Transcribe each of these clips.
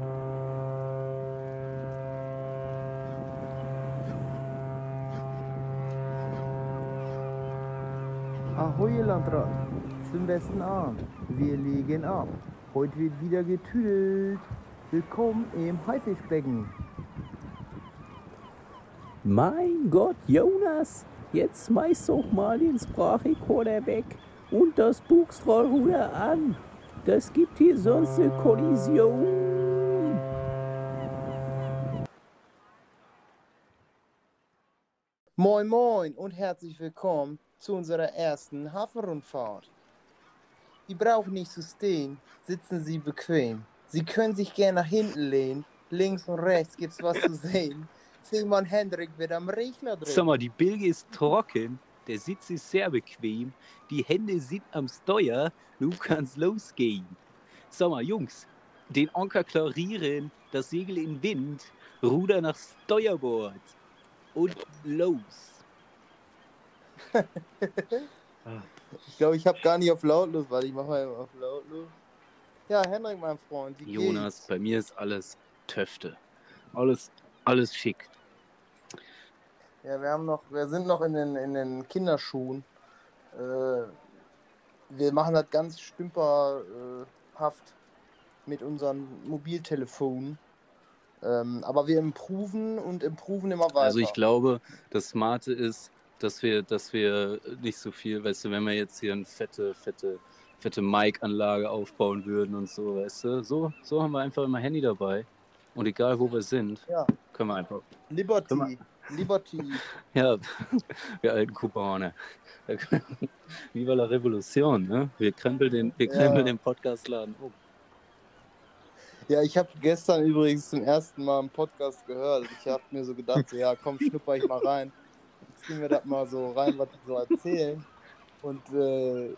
Ahoi, Landrat. Zum besten Abend. Wir legen ab. Heute wird wieder getüdelt. Willkommen im Haifischbecken. Mein Gott, Jonas, jetzt schmeiß doch mal den Sprachrekorder weg und das Buchstrollruder an. Das gibt hier sonst eine Kollision. Moin Moin und herzlich willkommen zu unserer ersten Hafenrundfahrt. Sie brauchen nicht zu stehen, sitzen Sie bequem. Sie können sich gerne nach hinten lehnen, links und rechts gibt's was zu sehen. Simon Hendrik wird am Regler drehen. Sag mal, die Bilge ist trocken, der Sitz ist sehr bequem, die Hände sind am Steuer, nun kann's losgehen. Sag mal, Jungs, den Anker klarieren, das Segel in Wind, Ruder nach Steuerbord und los. Ich glaube, ich habe gar nicht auf lautlos, weil ich mache mal auf lautlos. Ja, Hendrik, mein Freund, wie Jonas, geht's? bei mir ist alles Töfte. Alles, alles schick. Ja, wir haben noch, wir sind noch in den, in den Kinderschuhen. Äh, wir machen das ganz stümperhaft mit unseren Mobiltelefonen. Ähm, aber wir improven und improven immer weiter. Also ich glaube, das Smarte ist, dass wir, dass wir nicht so viel, weißt du, wenn wir jetzt hier eine fette, fette, fette Mic-Anlage aufbauen würden und so, weißt du, so, so haben wir einfach immer Handy dabei. Und egal wo wir sind, Ja. können wir einfach, Liberty. Liberty. ja, wir alten Kubaner. Viva la Revolution, ne? Wir krempeln den, wir Ja. krempeln den Podcastladen um. Ja, ich habe gestern übrigens zum ersten Mal einen Podcast gehört. Ich habe mir so gedacht, so, ja, komm, schnupper ich mal rein. Jetzt ziehen wir das mal so rein, was die so erzählen. Und äh,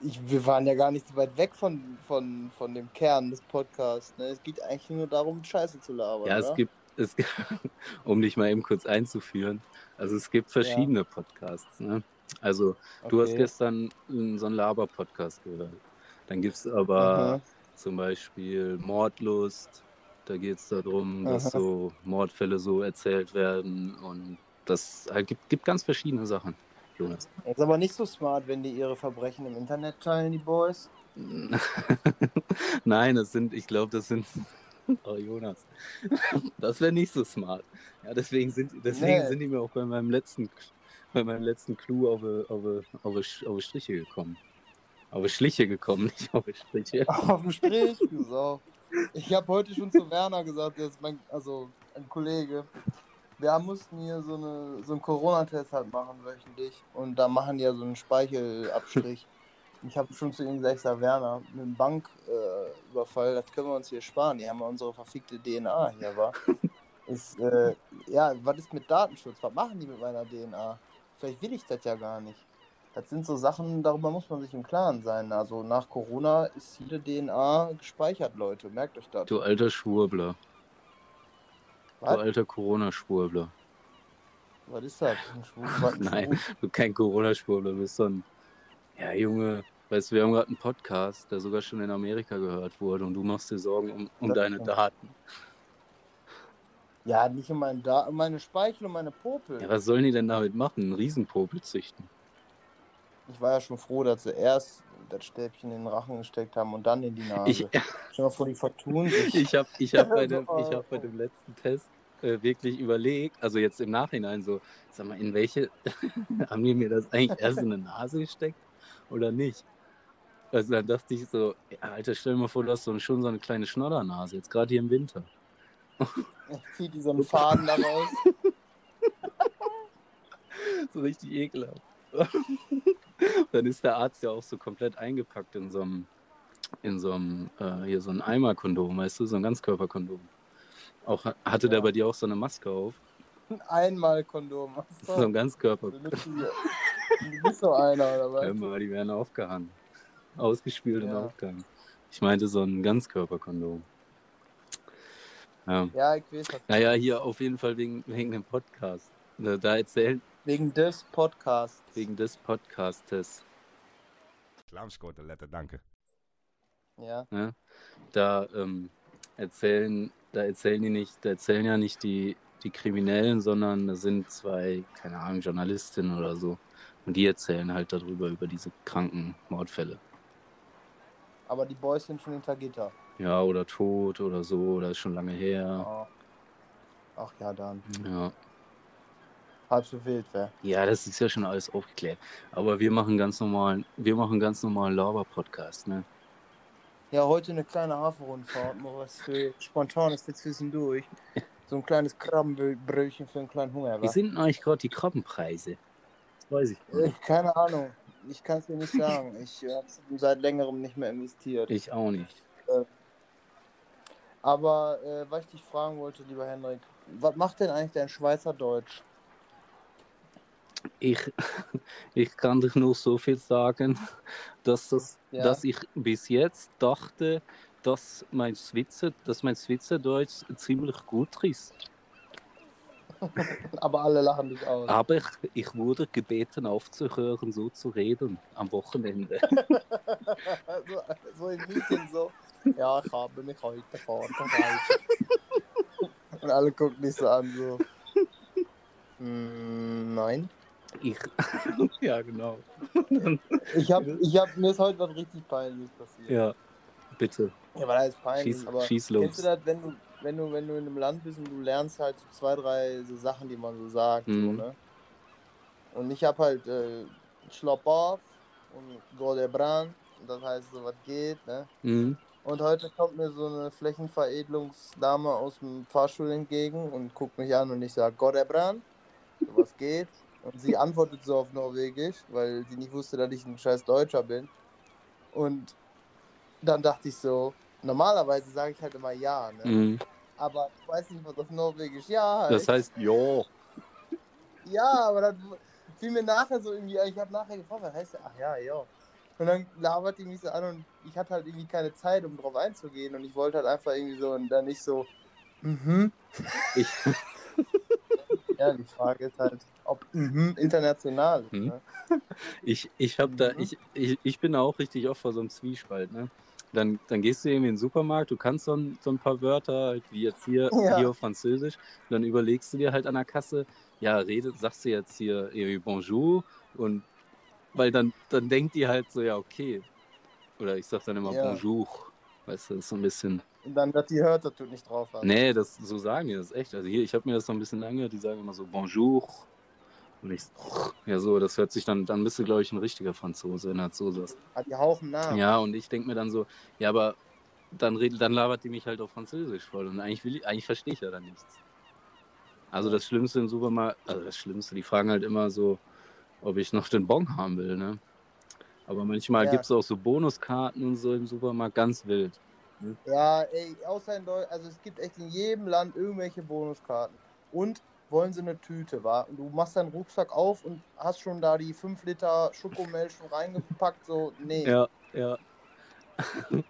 ich, wir waren ja gar nicht so weit weg von, von, von dem Kern des Podcasts. Ne? Es geht eigentlich nur darum, Scheiße zu labern. Ja, es oder? gibt, es, um dich mal eben kurz einzuführen, also es gibt verschiedene Podcasts. Ne? Also du hast Okay. gestern so einen Laber-Podcast gehört. Dann gibt es aber Mhm. Zum Beispiel Mordlust. Da geht es darum, dass Aha. so Mordfälle so erzählt werden und das halt gibt, gibt ganz verschiedene Sachen, Jonas. Ist aber nicht so smart, wenn die ihre Verbrechen im Internet teilen, die Boys. Nein, das sind, ich glaube, das sind. Oh, Jonas. Das wäre nicht so smart. Ja, deswegen sind, deswegen Nee. sind die mir auch bei meinem letzten, bei meinem letzten Clou auf, die- auf, die- auf, auf Striche gekommen. Auf die Schliche gekommen, nicht auf die Striche. Auf dem Strich, Sau. Ich habe heute schon zu Werner gesagt, der ist mein, also ein Kollege. Wir mussten hier so, eine, so einen Corona-Test halt machen wöchentlich. Und da machen die ja so einen Speichelabstrich. Ich habe schon zu ihm gesagt, sag, Werner, mit dem Banküberfall, das können wir uns hier sparen. Die haben ja unsere verfickte DNA hier, wa? Ist, äh, ja, was ist mit Datenschutz? Was machen die mit meiner DNA? Vielleicht will ich das ja gar nicht. Das sind so Sachen, darüber muss man sich im Klaren sein. Also nach Corona ist jede DNA gespeichert, Leute. Merkt euch das. Du alter Schwurbler. Du Was? alter Corona-Schwurbler. Was ist das? Ein ein Nein, du kein Corona-Schwurbler, du bist so ein. Ja, Junge, weißt du, wir haben gerade einen Podcast, der sogar schon in Amerika gehört wurde und du machst dir Sorgen um, um deine stimmt. Daten. Ja, nicht um meine, da um meine Speichel und meine Popel. Ja, was sollen die denn damit machen? Einen Riesenpopel züchten? Ich war ja schon froh, dass sie erst das Stäbchen in den Rachen gesteckt haben und dann in die Nase. Ich, Stell dir mal vor, die vertun sich. ich habe ich hab bei, dem, ich hab bei dem letzten Test äh, wirklich überlegt, also jetzt im Nachhinein so, sag mal, in welche, haben die mir das eigentlich erst in die Nase gesteckt oder nicht? Also dann dachte ich so, ja, Alter, stell dir mal vor, du hast so, schon so eine kleine Schnoddernase, jetzt gerade hier im Winter. Ich zieh die so einen Faden da raus. so richtig ekelhaft. dann ist der Arzt ja auch so komplett eingepackt in so einem, in so einem, äh, hier so ein Eimerkondom, weißt du, so ein Ganzkörperkondom. Auch hatte der Ja. bei dir auch so eine Maske auf? Ein Einmalkondom. So ein Ganzkörper. Du bist so einer, oder was? Mal, die werden aufgehangen. Ausgespült und Ja. aufgehangen. Ich meinte so ein Ganzkörperkondom. Ja. Ja, ich weiß. Naja, hier auf jeden Fall wegen, wegen dem Podcast. Da, da erzählt, Wegen des Podcasts. wegen des Podcastes. Clownskote letter, danke. Ja. Da ähm, erzählen, da erzählen die nicht, da erzählen ja nicht die, die Kriminellen, sondern da sind zwei, keine Ahnung, Journalistinnen oder so. Und die erzählen halt darüber, über diese kranken Mordfälle. Aber die Boys sind schon hinter Gitter. Ja, oder tot oder so, oder ist schon lange her. Oh. Ach ja, dann. Ja. Halb so wild wär. Ja, das ist ja schon alles aufgeklärt. Aber wir machen ganz normalen, wir machen ganz normalen Laber-Podcast, ne? Ja, heute eine kleine Hafenrundfahrt, mal was für spontanes für zwischendurch. So ein kleines Krabbenbrötchen für einen kleinen Hunger. Wie sind denn eigentlich gerade die Krabbenpreise? Das weiß ich Äh, nicht. keine Ahnung. Ich kann es dir nicht sagen. Ich habe seit längerem nicht mehr investiert. Ich auch nicht. Aber äh, was ich dich fragen wollte, lieber Henrik, was macht denn eigentlich dein Schweizerdeutsch? Ich, ich kann dich nur so viel sagen, dass, das, Ja. dass ich bis jetzt dachte, dass mein Schweizer, dass mein Schweizerdeutsch ziemlich gut ist. Aber alle lachen dich aus. Aber ich, ich wurde gebeten aufzuhören, so zu reden am Wochenende. so, so im Meeting so. Ja, ich habe mich heute vorbereitet. Und alle gucken dich so an, so. "Mm, nein. Ich, ja, genau. Ich hab, ich hab, mir ist heute was richtig peinliches passiert. Ja, bitte, Ja, weil das ist peinlich, schieß, aber schieß kennst los. du das, wenn du, wenn du, wenn du in einem Land bist und du lernst halt so zwei, drei so Sachen, die man so sagt, so, Mhm. ne? Und ich hab halt äh, Schlopp auf und Godebran, das heißt so was geht, ne? Mhm. Und heute kommt mir so eine Flächenveredelungsdame aus dem Fahrstuhl entgegen und guckt mich an und ich sage, Godebran, so was geht. Und sie antwortet so auf Norwegisch, weil sie nicht wusste, dass ich ein scheiß Deutscher bin. Und dann dachte ich so, normalerweise sage ich halt immer ja, ne? Mhm. Aber ich weiß nicht, was auf Norwegisch ja heißt. Das heißt, ja. Ja, aber dann fiel mir nachher so irgendwie, ich habe nachher gefragt, was heißt der? Ach ja, ja. Und dann labert die mich so an und ich hatte halt irgendwie keine Zeit, um drauf einzugehen und ich wollte halt einfach irgendwie so und dann nicht so, mhm. Ich, Ja, die Frage ist halt, ob mhm international ist. Mhm. Ne? ich, ich hab da, Mhm. ich, ich, ich bin da auch richtig oft vor so einem Zwiespalt, ne? Dann, dann gehst du irgendwie in den Supermarkt, du kannst so ein, so ein paar Wörter, halt wie jetzt hier, Ja. hier auf Französisch, und dann überlegst du dir halt an der Kasse, ja, redet, sagst du jetzt hier irgendwie Bonjour und weil dann, dann denkt die halt so, ja, okay. Oder ich sag dann immer Ja. Bonjour. Weißt du, das ist so ein bisschen. Und dann, dass die hört, dass du nicht drauf hast. Nee, das, so sagen die das echt. Also hier, ich habe mir das so ein bisschen lange, die sagen immer so Bonjour. Und ich, ja, so, das hört sich dann, dann bist du, glaube ich, ein richtiger Franzose, wenn das so sagst. Ah, Die hauchen nach. Ja, und ich denke mir dann so, ja, aber dann, redet, dann labert die mich halt auf Französisch voll. Und eigentlich, will ich, eigentlich verstehe ich ja dann nichts. Also das Schlimmste im Supermarkt, also das Schlimmste, die fragen halt immer so, ob ich noch den Bon haben will, ne? Aber manchmal Ja. gibt es auch so Bonuskarten und so im Supermarkt, ganz wild. Ja, ey, außer in Deutschland, also es gibt echt in jedem Land irgendwelche Bonuskarten. Und wollen sie eine Tüte, wa? Und du machst deinen Rucksack auf und hast schon da die 5 Liter Schokomilch schon reingepackt, so, nee. Ja, ja.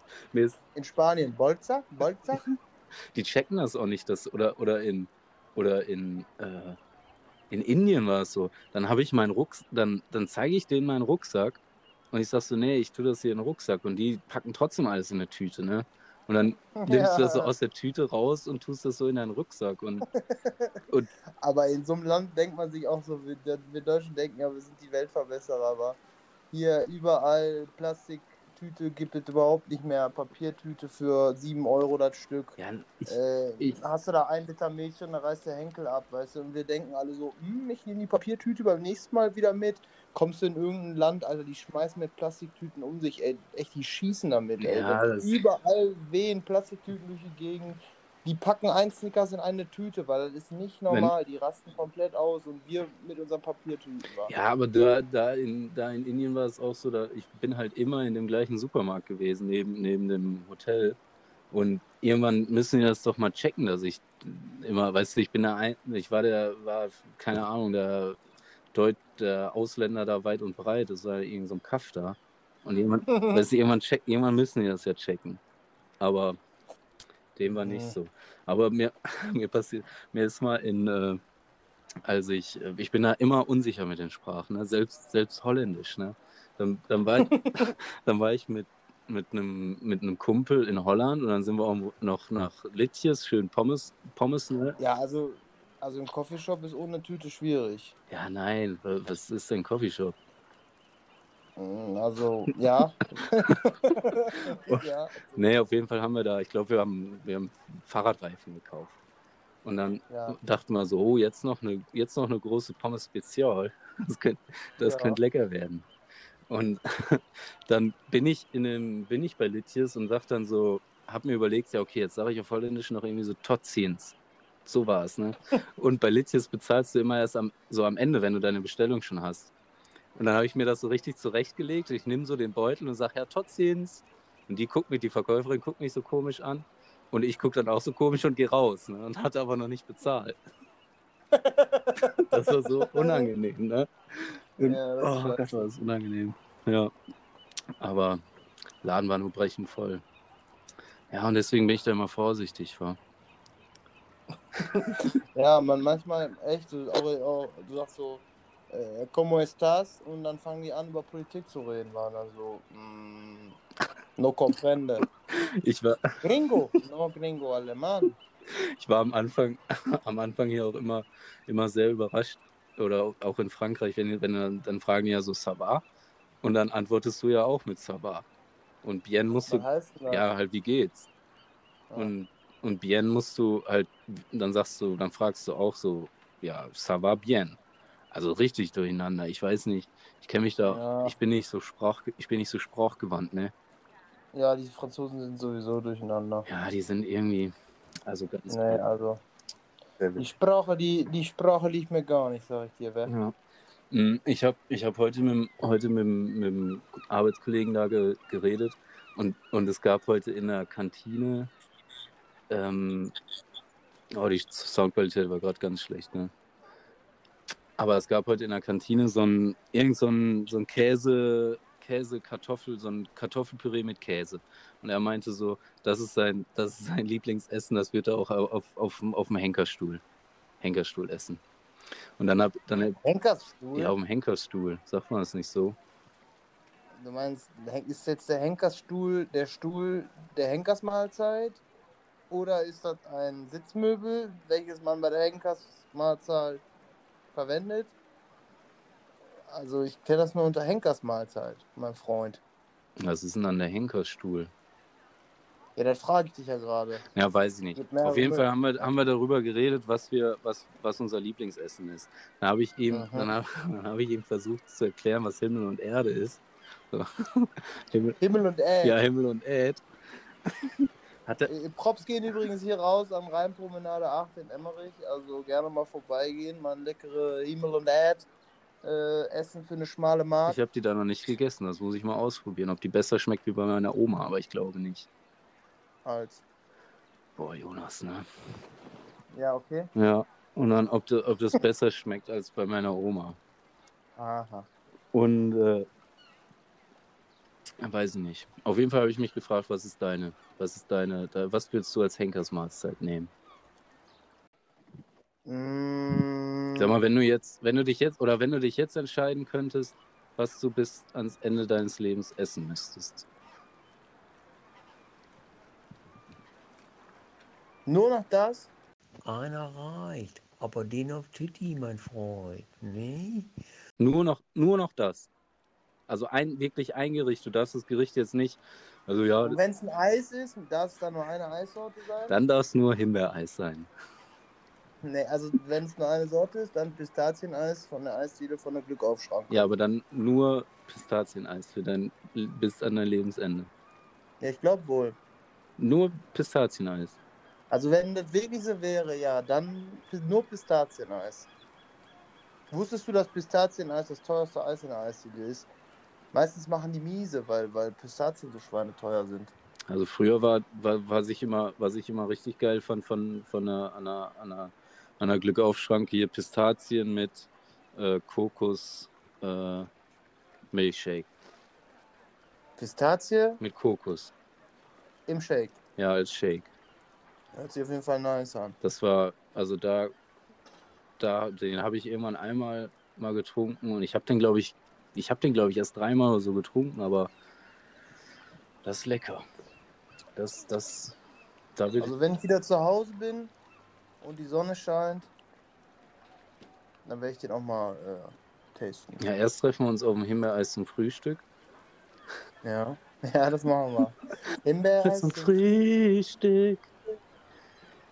In Spanien, Bolza? Bolza? die checken das auch nicht, das, oder, oder in, oder in, äh, in Indien war es so. Dann habe ich meinen Rucksack, dann, dann zeige ich denen meinen Rucksack und ich sag so, nee, ich tue das hier in den Rucksack. Und die packen trotzdem alles in eine Tüte, ne? Und dann nimmst du das so aus der Tüte raus und tust das so in deinen Rucksack. Und Aber in so einem Land denkt man sich auch so, wir, wir Deutschen denken ja, wir sind die Weltverbesserer, aber hier überall Plastiktüte gibt es überhaupt nicht mehr. Papiertüte für 7 Euro das Stück. ja, ich, Äh, Ich- hast du da ein Liter Milch und dann reißt der Henkel ab, weißt du? Und wir denken alle so, hm, ich nehme die Papiertüte beim nächsten Mal wieder mit. Kommst du in irgendein Land, Alter, die schmeißen mit Plastiktüten um sich, ey, echt, die schießen damit, ey. Ja, Überall wehen Plastiktüten durch die Gegend. Die packen ein Snickers in eine Tüte, weil das ist nicht normal. Die rasten komplett aus und wir mit unseren Papiertüten. Ja, aber da, da, in, da in Indien war es auch so, da, ich bin halt immer in dem gleichen Supermarkt gewesen, neben, neben dem Hotel. Und irgendwann müssen die das doch mal checken, dass ich immer, weißt du, ich bin da ein, ich war der, war, keine Ahnung, der Deut, der Ausländer da weit und breit, das war irgend so ein Kaff da. Und jemand, weißt du, irgendwann, check, irgendwann müssen die das ja checken. Aber dem war nicht Mhm. so. Aber mir, mir passiert, mir ist mal in, äh, also ich, äh, ich bin da immer unsicher mit den Sprachen, ne? selbst, selbst Holländisch. Ne? Dann, dann, war ich, dann war ich mit, mit einem mit einem Kumpel in Holland und dann sind wir auch noch nach Litjes, schön Pommes, Pommes, ne? Ja, also, also im Coffeeshop ist ohne Tüte schwierig. Ja, nein, wa- was ist denn Coffeeshop? Mm, Also, ja. ja. Nee, auf jeden Fall haben wir da, ich glaube, wir haben, wir haben Fahrradreifen gekauft. Und dann Ja. dachten wir so, oh, jetzt noch eine, jetzt noch eine große Pommes Spezial. Das könnte das Ja. könnt lecker werden. Und dann bin ich in einem, bin ich bei Litjes und sag dann so, hab mir überlegt, ja, okay, jetzt sage ich auf Holländisch noch irgendwie so Totzins. So war es, ne? Und bei Litjes bezahlst du immer erst am, so am Ende, wenn du deine Bestellung schon hast. Und dann habe ich mir das so richtig zurechtgelegt. Ich nehme so den Beutel und sage, ja, Totzins. Und die guckt mich, die Verkäuferin guckt mich so komisch an. Und ich gucke dann auch so komisch und gehe raus. Ne? Und hatte aber noch nicht bezahlt. Das war so unangenehm, ne? Und, Ja, das oh. Gott, war das unangenehm. Ja. Aber Laden war nur brechend voll. Ja, und deswegen bin ich da immer vorsichtig, war. Ja, man manchmal echt, auch, auch, du sagst so, äh, como estás? Und dann fangen die an, über Politik zu reden, waren dann so, mm, no comprende. Ich war, Gringo, no gringo, alemán. ich war am Anfang, am Anfang hier auch immer, immer sehr überrascht. Oder auch- in Frankreich, wenn, wenn dann, dann fragen die ja so Sava. Und dann antwortest du ja auch mit Sava. Und Bien musst du, heißt ja, halt, wie geht's? Ja. Und, und bien musst du halt, dann sagst du, dann fragst du auch so, ja, ça va bien. Also richtig durcheinander. Ich weiß nicht, ich kenne mich da, Ja. ich bin nicht so sprach, ich bin nicht so sprachgewandt, ne? Ja, die Franzosen sind sowieso durcheinander. Ja, die sind irgendwie, also ganz Nee, also. Die Sprache, die, die Sprache liegt mir gar nicht, sag ich dir, wer. Ja. Mm, Ich habe ich hab heute, mit, dem- heute mit, mit dem Arbeitskollegen da ge, geredet und, und es gab heute in der Kantine, ähm, oh, die Soundqualität war gerade ganz schlecht, ne? Aber es gab heute in der Kantine so ein, irgend so ein, so ein Käse, Käse, Kartoffel, so ein Kartoffelpüree mit Käse. Und er meinte so, das ist sein, das ist sein Lieblingsessen, das wird er auch auf, auf, auf dem Henkerstuhl, Henkerstuhl essen. Und dann hab, dann Henkersstuhl? ja, auf dem Henkerstuhl, sagt man das nicht so? Du meinst, ist jetzt der Henkersstuhl der Stuhl der Henkersmahlzeit? Oder ist das ein Sitzmöbel, welches man bei der Henkersmahlzeit verwendet? Also ich kenne das nur unter Henkersmahlzeit, mein Freund. Was ist denn dann der Henkerstuhl? Ja, das frage ich dich ja gerade. Ja, weiß ich nicht. Auf jeden Fall haben wir, haben wir darüber geredet, was wir, was, was unser Lieblingsessen ist. Dann habe ich ihm, Mhm. dann habe dann hab ich ihm versucht zu erklären, was Himmel und Erde ist. So. Himmel, Himmel und Erd. ja, Himmel und Erd. Hat er, Äh, Props gehen übrigens hier raus am Rheinpromenade 8 in Emmerich. Also gerne mal vorbeigehen, mal ein leckere Himmel und Erd äh, essen für eine schmale Mark. ich habe die da noch nicht gegessen. Das muss ich mal ausprobieren, ob die besser schmeckt wie bei meiner Oma, aber ich glaube nicht. Als. Boah, Jonas, ne? Ja, okay. Ja. Und dann, ob, das- ob das besser schmeckt als bei meiner Oma. Aha. Und äh, weiß ich nicht. Auf jeden Fall habe ich mich gefragt, was ist deine, was ist deine, was willst du als Henkersmahlzeit nehmen? Mm, Sag mal, wenn du jetzt, wenn du dich jetzt oder wenn du dich jetzt entscheiden könntest, was du bis ans Ende deines Lebens essen müsstest. Nur noch das? Einer reicht. Aber den auf Titi, mein Freund. Nee? Nur noch, nur noch das. Also ein wirklich ein Gericht. Du darfst das Gericht jetzt nicht. Also ja, wenn es ein Eis ist, darf es dann nur eine Eissorte sein? dann darf es nur Himbeereis sein. Nee, also wenn es nur eine Sorte ist, dann Pistazieneis von der Eisdiele von der Glückaufschrank. Ja, aber dann nur Pistazieneis für dein bis an dein Lebensende. Ja, ich glaube wohl. Nur Pistazieneis. Also wenn das wirklich so wäre, ja, dann nur Pistazieneis. Wusstest du, dass Pistazieneis das teuerste Eis in der Eisdiele ist? Meistens machen die miese, weil, weil Pistazien so schweineteuer sind. Also früher war, war was ich immer, was ich immer richtig geil fand von, von einer, einer, einer, einer Glückaufschranke hier Pistazien mit äh, Kokos äh, Milchshake. Pistazie Mit Kokos. im Shake. Ja, als Shake. Hört sich auf jeden Fall nice an. Das war, also da, da, den habe ich irgendwann einmal mal getrunken und ich habe den, glaube ich, ich habe den, glaube ich, erst dreimal oder so getrunken, aber Das ist lecker. Das, das, da Also wenn ich wieder zu Hause bin und die Sonne scheint, dann werde ich den auch mal äh, tasten. Ja, erst treffen wir uns auf dem Himbeereis zum Frühstück. Ja, ja das machen wir. Himbeereis. Zum Frühstück.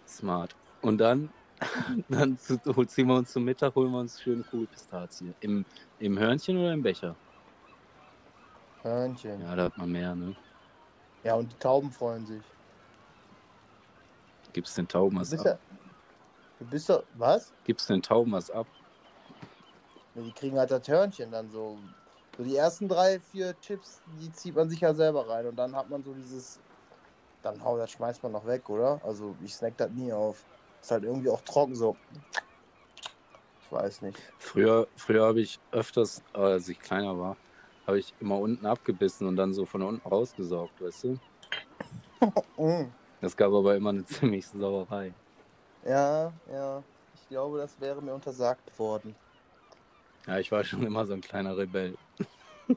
Smart. Und dann, dann zu- ziehen wir uns zum Mittag, holen wir uns schön cool Pistazien. Im, Im Hörnchen oder im Becher? Hörnchen. Ja. Ja, da hat man mehr, ne? und die Tauben freuen sich. Gibt's den Tauben Du was bist ab? ja. Du bist doch. Was? Gibt's den Tauben was ab? Ja, Die kriegen halt das Hörnchen dann so. So die ersten drei, vier Chips, die zieht man sich ja selber rein und dann hat man so dieses. Dann hau, das schmeißt man noch weg, oder? Also ich snack das nie auf. Ist halt irgendwie auch trocken so. Ich weiß nicht. Früher, früher habe ich öfters, als ich kleiner war, habe ich immer unten abgebissen und dann so von unten rausgesaugt, weißt du? Mm. Das gab aber immer eine ziemlich Sauerei. Ja, ja. Ich glaube, das wäre mir untersagt worden. Ja, ich war schon immer so ein kleiner Rebell.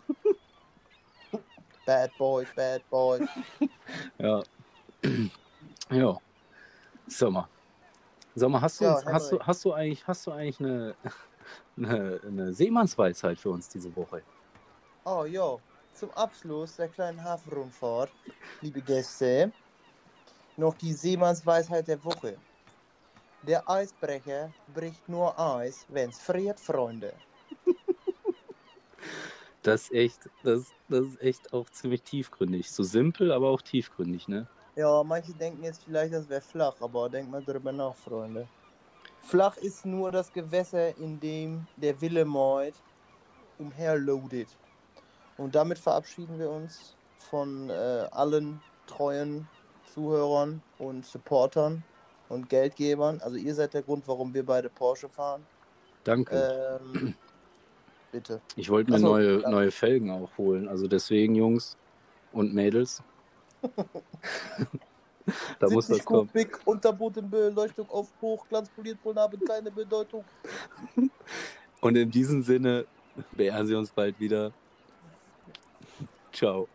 Bad Boys, Bad Boys. Ja. ja. Sommer. Sommer, hast du, Ja, uns, hast du, hast du eigentlich, hast du eigentlich eine, eine, eine Seemannsweisheit für uns diese Woche? Oh jo, zum Abschluss der kleinen Hafenrundfahrt, liebe Gäste, noch die Seemannsweisheit der Woche. Der Eisbrecher bricht nur Eis, wenn's friert, Freunde. Das ist echt, das, das ist echt auch ziemlich tiefgründig. So simpel, aber auch tiefgründig, ne? Ja, manche denken jetzt vielleicht, das wäre flach, aber denkt mal drüber nach, Freunde. Flach ist nur das Gewässer, in dem der Wille Moid umherloadet. Und damit verabschieden wir uns von äh, allen treuen Zuhörern und Supportern und Geldgebern. Also ihr seid der Grund, warum wir beide Porsche fahren. Danke. Ähm, bitte. ich wollte mir Ach so, neue, neue Felgen auch holen. Also deswegen, Jungs und Mädels. da muss 70 das kommen. Kubik, Unterbodenbeleuchtung auf Hoch, Glanzpoliert, haben keine Bedeutung. Und in diesem Sinne beehren Sie uns bald wieder. Ciao.